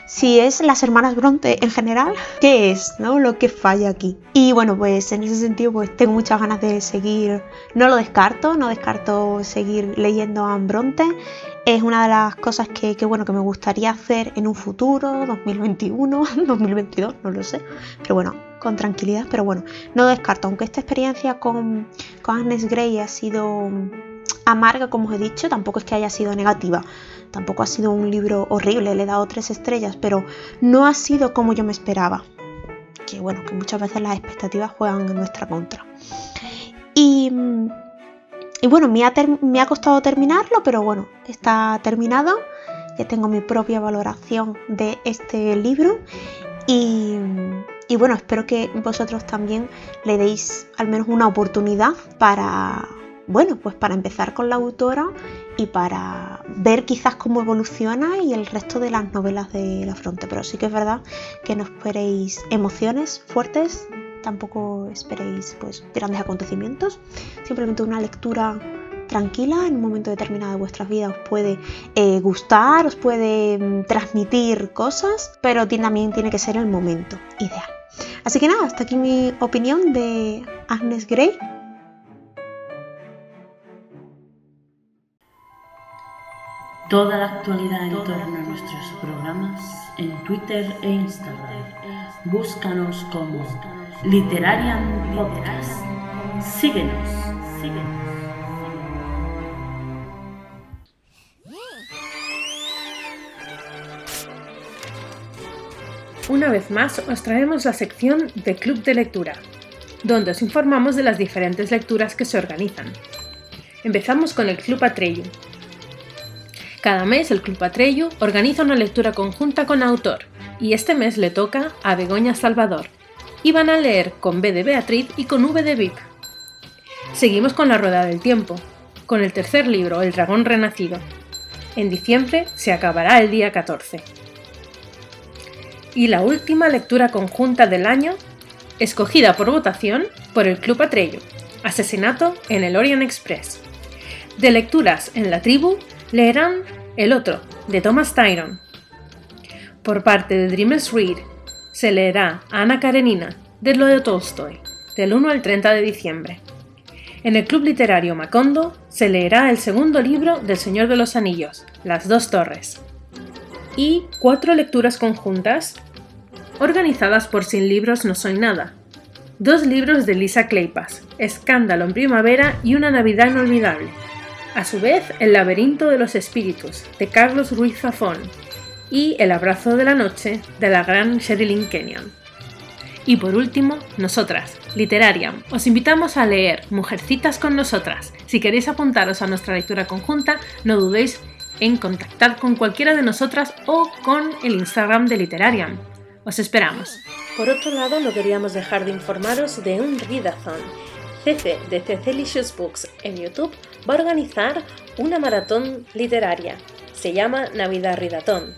si es las hermanas Bronte en general, ¿qué es? ¿no? Lo que falla aquí. Y bueno, pues en ese sentido pues tengo muchas ganas de seguir, no lo descarto, no descarto seguir leyendo a Bronte. Es una de las cosas que, bueno, que me gustaría hacer en un futuro, 2021, 2022, (laughs) no lo sé. Pero bueno, con tranquilidad, pero bueno, no descarto, aunque esta experiencia con, con Agnes Grey ha sido amarga, como os he dicho, tampoco es que haya sido negativa. Tampoco ha sido un libro horrible, le he dado tres estrellas, pero no ha sido como yo me esperaba. Que bueno, que muchas veces las expectativas juegan en nuestra contra. Y, y bueno, me ha, me costado terminarlo, pero bueno, está terminado. ya tengo mi propia valoración de este libro y, y bueno, espero que vosotros también le deis al menos una oportunidad para, bueno, pues para empezar con la autora y para ver quizás cómo evoluciona y el resto de las novelas de La Fronte. Pero sí que es verdad que no esperéis emociones fuertes, tampoco esperéis pues grandes acontecimientos, simplemente una lectura tranquila en un momento determinado de vuestras vidas os puede eh, gustar, os puede mm, transmitir cosas, pero también tiene que ser el momento ideal. Así que nada, hasta aquí mi opinión de Agnes Grey. Toda la actualidad en torno a nuestros programas en Twitter e Instagram. Búscanos como Literarian Podcast. Síguenos, síguenos. Una vez más os traemos la sección de Club de Lectura, donde os informamos de las diferentes lecturas que se organizan. Empezamos con el Club Atreyu, cada mes el Club Atreyu organiza una lectura conjunta con autor, y este mes le toca a Begoña Salvador, y van a leer con B de Beatriz y con V de Vic. Seguimos con la Rueda del Tiempo, con el tercer libro, El Dragón Renacido. En diciembre se acabará el día 14. Y la última lectura conjunta del año, escogida por votación por el Club Atreyu, Asesinato en el Orient Express. De lecturas en la tribu leerán El otro, de Thomas Tyron. Por parte de Dreamers Read, se leerá Ana Karenina, de de Tolstoy, del 1 al 30 de diciembre. En el Club Literario Macondo se leerá el segundo libro del Señor de los Anillos, Las dos Torres. Y cuatro lecturas conjuntas, organizadas por Sin Libros No Soy Nada. Dos libros de Lisa Claypas, Escándalo en Primavera y Una Navidad Inolvidable, a su vez, El laberinto de los espíritus, de Carlos Ruiz Zafón, y El abrazo de la noche, de la gran Sherilyn Kenyon. Y por último, nosotras, Literariam. Os invitamos a leer Mujercitas con nosotras. Si queréis apuntaros a nuestra lectura conjunta, no dudéis en contactar con cualquiera de nosotras o con el Instagram de Literariam. Os esperamos. Por otro lado, no queríamos dejar de informaros de un readathon CC de Cecilicious Books en YouTube va a organizar una maratón literaria. Se llama Navidad Ridatón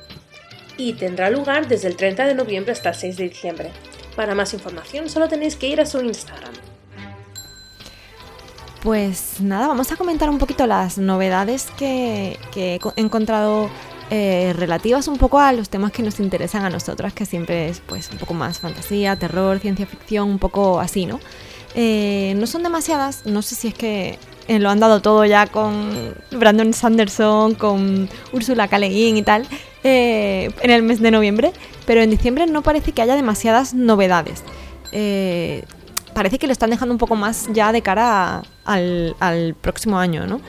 y tendrá lugar desde el 30 de noviembre hasta el 6 de diciembre. Para más información solo tenéis que ir a su Instagram. Pues nada, vamos a comentar un poquito las novedades que, he encontrado eh, relativas un poco a los temas que nos interesan a nosotras, que siempre es pues un poco más fantasía, terror, ciencia ficción, un poco así, ¿no? Eh, no son demasiadas, no sé si es que eh, lo han dado todo ya con Brandon Sanderson, con Ursula K. y tal, eh, en el mes de noviembre, pero en diciembre no parece que haya demasiadas novedades. parece que lo están dejando un poco más ya de cara al, próximo año, ¿no?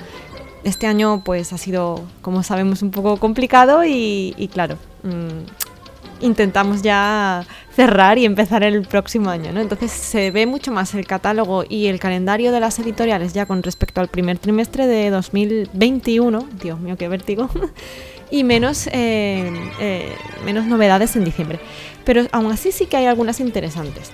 Este año pues ha sido, como sabemos, un poco complicado y, claro, mm, intentamos ya cerrar y empezar el próximo año, ¿no? Entonces se ve mucho más el catálogo y el calendario de las editoriales ya con respecto al primer trimestre de 2021, Dios mío, qué vértigo, (laughs) y menos, eh, eh, menos novedades en diciembre. Pero aún así sí que hay algunas interesantes.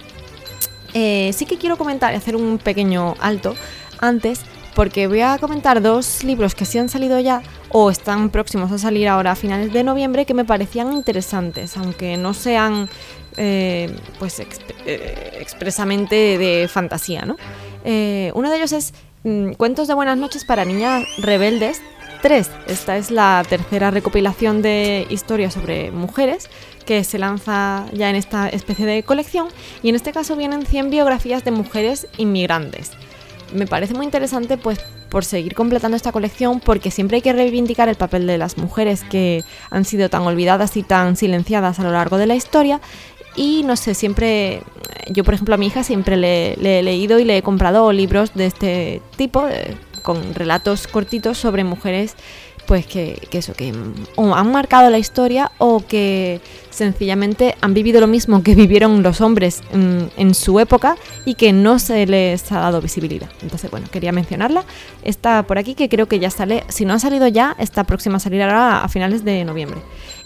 Eh, sí que quiero comentar y hacer un pequeño alto antes porque voy a comentar dos libros que sí han salido ya o están próximos a salir ahora a finales de noviembre que me parecían interesantes, aunque no sean eh, pues eh, expresamente de fantasía. ¿no? Eh, uno de ellos es mm, Cuentos de Buenas noches para Niñas Rebeldes 3. Esta es la tercera recopilación de historias sobre mujeres que se lanza ya en esta especie de colección y en este caso vienen 100 biografías de mujeres inmigrantes. Me parece muy interesante pues por seguir completando esta colección porque siempre hay que reivindicar el papel de las mujeres que han sido tan olvidadas y tan silenciadas a lo largo de la historia y no sé, siempre, yo por ejemplo a mi hija siempre le, he leído y le he comprado libros de este tipo, con relatos cortitos sobre mujeres pues que, eso, que o han marcado la historia o que sencillamente han vivido lo mismo que vivieron los hombres en, su época y que no se les ha dado visibilidad. Entonces, bueno, quería mencionarla. Está por aquí que creo que ya sale, si no ha salido ya, está próxima a salir ahora a finales de noviembre.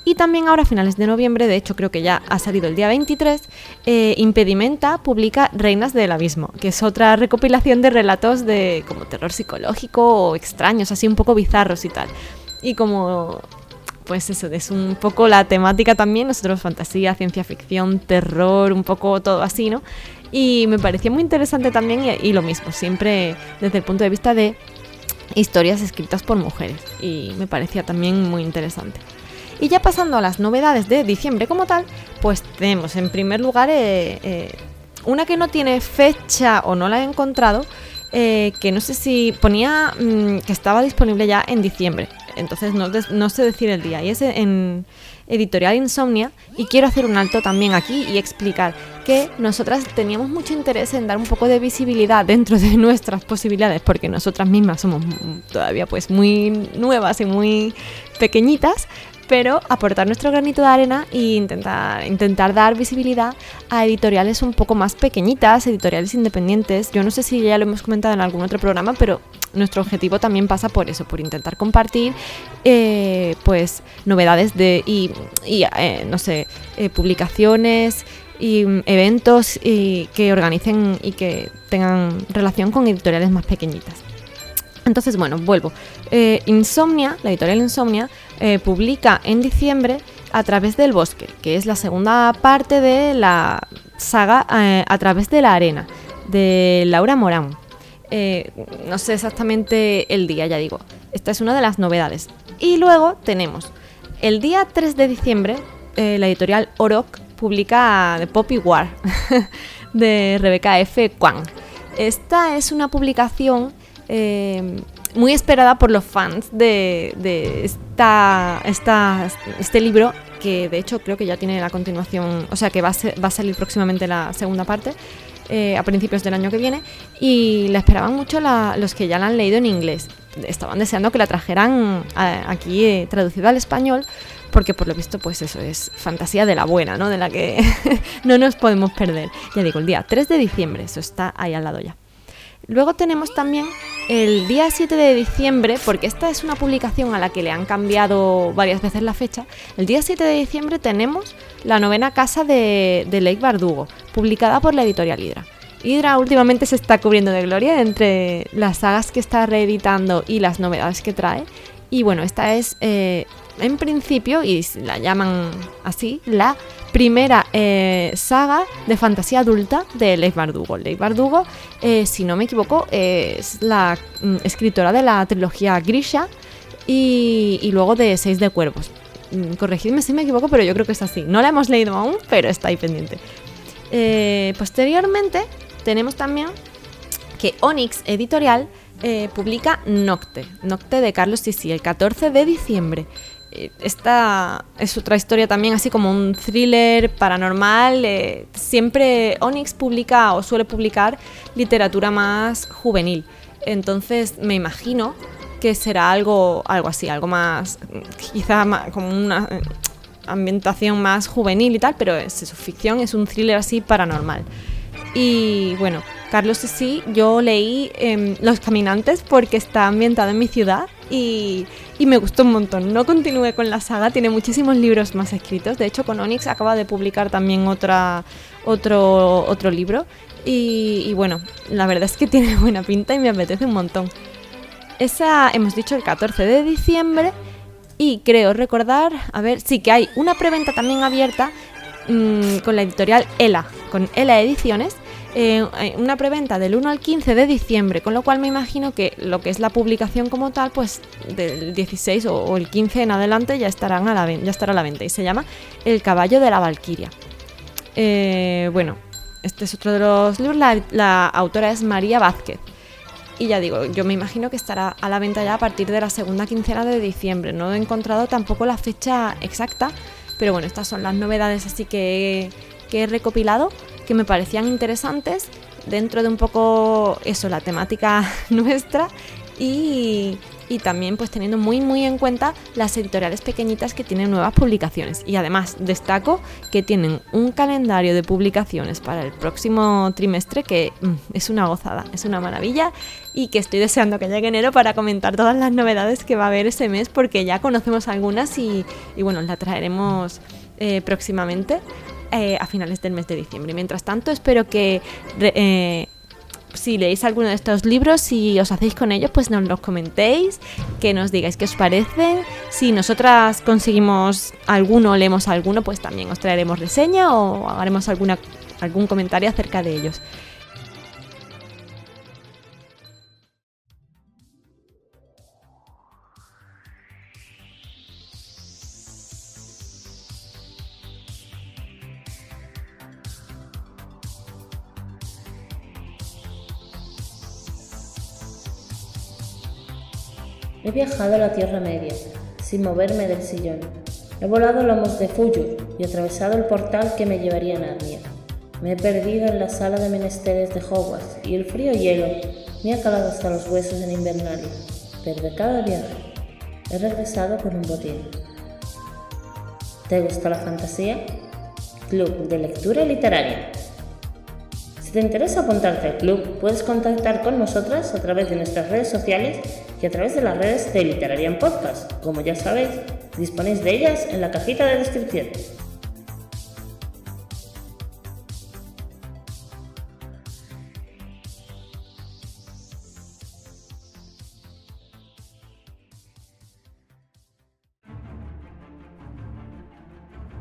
Y también ahora a finales de noviembre, de hecho creo que ya ha salido el día 23, eh, Impedimenta publica Reinas del Abismo, que es otra recopilación de relatos de como terror psicológico o extraños, así un poco bizarros y tal. Y como pues eso, es un poco la temática también, nosotros fantasía, ciencia ficción, terror, un poco todo así, ¿no? Y me parecía muy interesante también y, lo mismo, siempre desde el punto de vista de historias escritas por mujeres y me parecía también muy interesante. Y ya pasando a las novedades de diciembre como tal, pues tenemos en primer lugar eh, eh, una que no tiene fecha o no la he encontrado, eh, que no sé si ponía mm, que estaba disponible ya en diciembre. Entonces no, sé decir el día. Y es en Editorial Insomnia. Y quiero hacer un alto también aquí y explicar que nosotras teníamos mucho interés en dar un poco de visibilidad dentro de nuestras posibilidades, porque nosotras mismas somos todavía pues muy nuevas y muy pequeñitas, pero aportar nuestro granito de arena e intentar, intentar dar visibilidad a editoriales un poco más pequeñitas, editoriales independientes. Yo no sé si ya lo hemos comentado en algún otro programa, pero nuestro objetivo también pasa por eso, por intentar compartir eh, pues novedades de y, eh, no sé, eh, publicaciones y mm, eventos y que organicen y que tengan relación con editoriales más pequeñitas. Entonces, bueno, vuelvo. Insomnia, la editorial Insomnia, publica en diciembre a través del bosque, que es la segunda parte de la saga a través de la arena, de Laura Morán. Eh, no sé exactamente el día, ya digo. Esta es una de las novedades. Y luego tenemos el día 3 de diciembre, eh, la editorial Orok publica The Poppy War (laughs) de Rebeca F. Kwan. Esta es una publicación eh, muy esperada por los fans de, esta, este libro, que de hecho creo que ya tiene la continuación, o sea que va a salir próximamente la segunda parte. Eh, a principios del año que viene y la esperaban mucho los que ya la han leído en inglés. Estaban deseando que la trajeran eh, aquí traducida al español porque por lo visto pues eso es fantasía de la buena, ¿no? De la que (laughs) no nos podemos perder. Ya digo, el día 3 de diciembre, eso está ahí al lado ya. Luego tenemos también el día 7 de diciembre, porque esta es una publicación a la que le han cambiado varias veces la fecha. El día 7 de diciembre tenemos la novena casa de, de Lake Bardugo, publicada por la editorial Hydra. Hydra últimamente se está cubriendo de gloria entre las sagas que está reeditando y las novedades que trae. Y bueno, esta es eh, en principio, y la llaman así, la primera eh, saga de fantasía adulta de Leif Bardugo. Leif Bardugo, eh, si no me equivoco, es la mm, escritora de la trilogía Grisha y, luego de Seis de Cuervos. Mm, corregidme si me equivoco, pero yo creo que es así. No la hemos leído aún, pero está ahí pendiente. Eh, posteriormente, tenemos también que Onyx Editorial publica Nocte, Nocte de Carlos Sisi, el 14 de diciembre. Esta es otra historia también, así como un thriller paranormal. Eh, siempre Onyx publica o suele publicar literatura más juvenil. Entonces me imagino que será algo, algo así, algo más, quizá como una eh, ambientación más juvenil y tal, pero es su ficción, es un thriller así paranormal. Y bueno, Carlos sí, yo leí em, Los Caminantes porque está ambientado en mi ciudad y, me gustó un montón. No continué con la saga, tiene muchísimos libros más escritos. De hecho, con Onyx acaba de publicar también otra, otro, otro libro. Y, bueno, la verdad es que (laughs) tiene buena pinta y me apetece un montón. Esa hemos dicho el 14 de diciembre. Y creo recordar, a ver, sí que hay una preventa también abierta mm, con la editorial ELA, con ELA Ediciones una preventa del 1 al 15 de diciembre, con lo cual me imagino que lo que es la publicación como tal, pues del 16 o, el 15 en adelante ya, estarán a la, ya estará a la venta y se llama El caballo de la Valquiria. Eh, bueno, este es otro de los libros, la, autora es María Vázquez. Y ya digo, yo me imagino que estará a la venta ya a partir de la segunda quincena de diciembre. No he encontrado tampoco la fecha exacta, pero bueno, estas son las novedades así que, que he recopilado que me parecían interesantes dentro de un poco eso, la temática (laughs) nuestra y, y también pues teniendo muy muy en cuenta las editoriales pequeñitas que tienen nuevas publicaciones. Y además destaco que tienen un calendario de publicaciones para el próximo trimestre que mm, es una gozada, es una maravilla y que estoy deseando que llegue enero para comentar todas las novedades que va a haber ese mes porque ya conocemos algunas y, bueno, la traeremos eh, próximamente. Eh, a finales del mes de diciembre. Mientras tanto, espero que eh, si leéis alguno de estos libros, y os hacéis con ellos, pues nos los comentéis, que nos digáis qué os parecen. Si nosotras conseguimos alguno leemos alguno, pues también os traeremos reseña o haremos alguna, algún comentario acerca de ellos. He viajado a la Tierra Media, sin moverme del sillón. He volado lomos de Fuyur y atravesado el portal que me llevaría a Narnia. Me he perdido en la sala de menesteres de Hogwarts y el frío hielo me ha calado hasta los huesos en Invernalia. Pero de cada viaje he regresado con un botín. ¿Te gusta la fantasía? Club de Lectura Literaria. Si te interesa apuntarte al club, puedes contactar con nosotras a través de nuestras redes sociales y a través de las redes de Literarian Podcast. Como ya sabéis, disponéis de ellas en la cajita de descripción.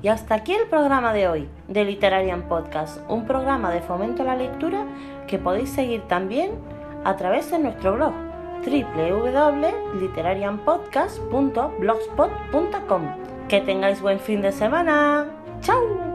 Y hasta aquí el programa de hoy de Literarian Podcast, un programa de fomento a la lectura que podéis seguir también a través de nuestro blog www.literarianpodcast.blogspot.com. Que tengáis buen fin de semana. ¡Chao!